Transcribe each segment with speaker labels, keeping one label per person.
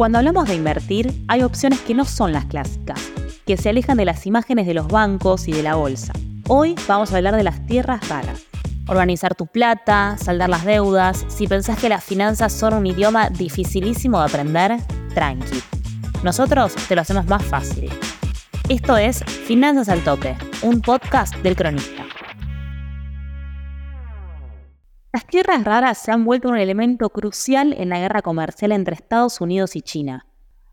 Speaker 1: Cuando hablamos de invertir, hay opciones que no son las clásicas, que se alejan de las imágenes de los bancos y de la bolsa. Hoy vamos a hablar de las tierras raras. Organizar tu plata, saldar las deudas. Si pensás que las finanzas son un idioma dificilísimo de aprender, tranqui. Nosotros te lo hacemos más fácil. Esto es Finanzas al Toque, un podcast del cronista. Las tierras raras se han vuelto un elemento crucial en la guerra comercial entre Estados Unidos y China.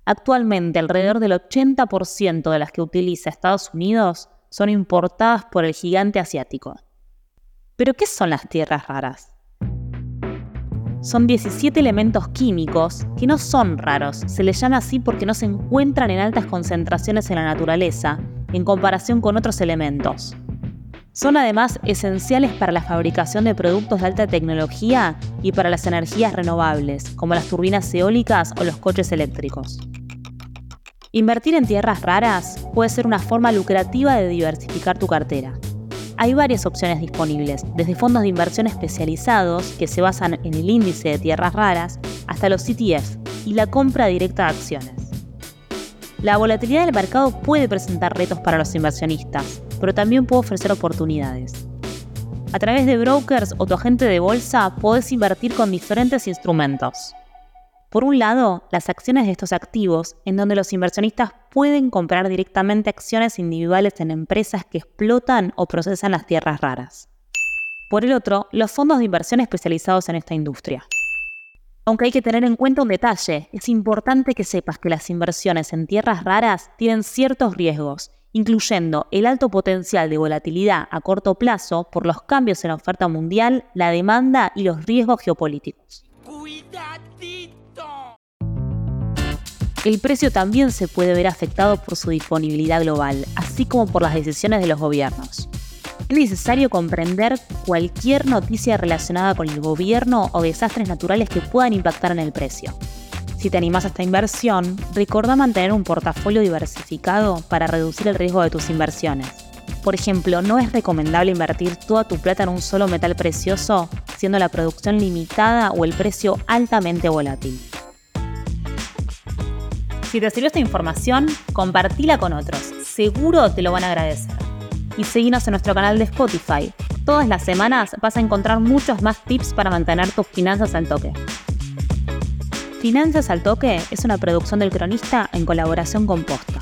Speaker 1: Actualmente, alrededor del 80% de las que utiliza Estados Unidos son importadas por el gigante asiático. ¿Pero qué son las tierras raras? Son 17 elementos químicos que no son raros, se les llama así porque no se encuentran en altas concentraciones en la naturaleza en comparación con otros elementos. Son además esenciales para la fabricación de productos de alta tecnología y para las energías renovables, como las turbinas eólicas o los coches eléctricos. Invertir en tierras raras puede ser una forma lucrativa de diversificar tu cartera. Hay varias opciones disponibles, desde fondos de inversión especializados que se basan en el índice de tierras raras hasta los ETF y la compra directa de acciones. La volatilidad del mercado puede presentar retos para los inversionistas, pero también puede ofrecer oportunidades. A través de brokers o tu agente de bolsa puedes invertir con diferentes instrumentos. Por un lado, las acciones de estos activos, en donde los inversionistas pueden comprar directamente acciones individuales en empresas que explotan o procesan las tierras raras. Por el otro, los fondos de inversión especializados en esta industria. Aunque hay que tener en cuenta un detalle, es importante que sepas que las inversiones en tierras raras tienen ciertos riesgos incluyendo el alto potencial de volatilidad a corto plazo por los cambios en la oferta mundial, la demanda y los riesgos geopolíticos. El precio también se puede ver afectado por su disponibilidad global, así como por las decisiones de los gobiernos. Es necesario comprender cualquier noticia relacionada con el gobierno o desastres naturales que puedan impactar en el precio. Si te animas a esta inversión, recuerda mantener un portafolio diversificado para reducir el riesgo de tus inversiones. Por ejemplo, no es recomendable invertir toda tu plata en un solo metal precioso, siendo la producción limitada o el precio altamente volátil. Si te sirvió esta información, compartila con otros. Seguro te lo van a agradecer. Y seguinos en nuestro canal de Spotify. Todas las semanas vas a encontrar muchos más tips para mantener tus finanzas al toque. Finanzas al Toque es una producción del cronista en colaboración con Posta.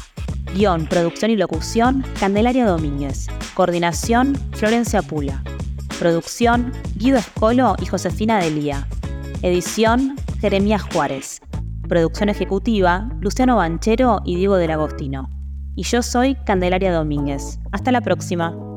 Speaker 1: Guión, producción y locución, Candelaria Domínguez. Coordinación, Florencia Pula. Producción, Guido Escolo y Josefina Delía. Edición, Jeremías Juárez. Producción ejecutiva, Luciano Banchero y Diego del Agostino. Y yo soy Candelaria Domínguez. Hasta la próxima.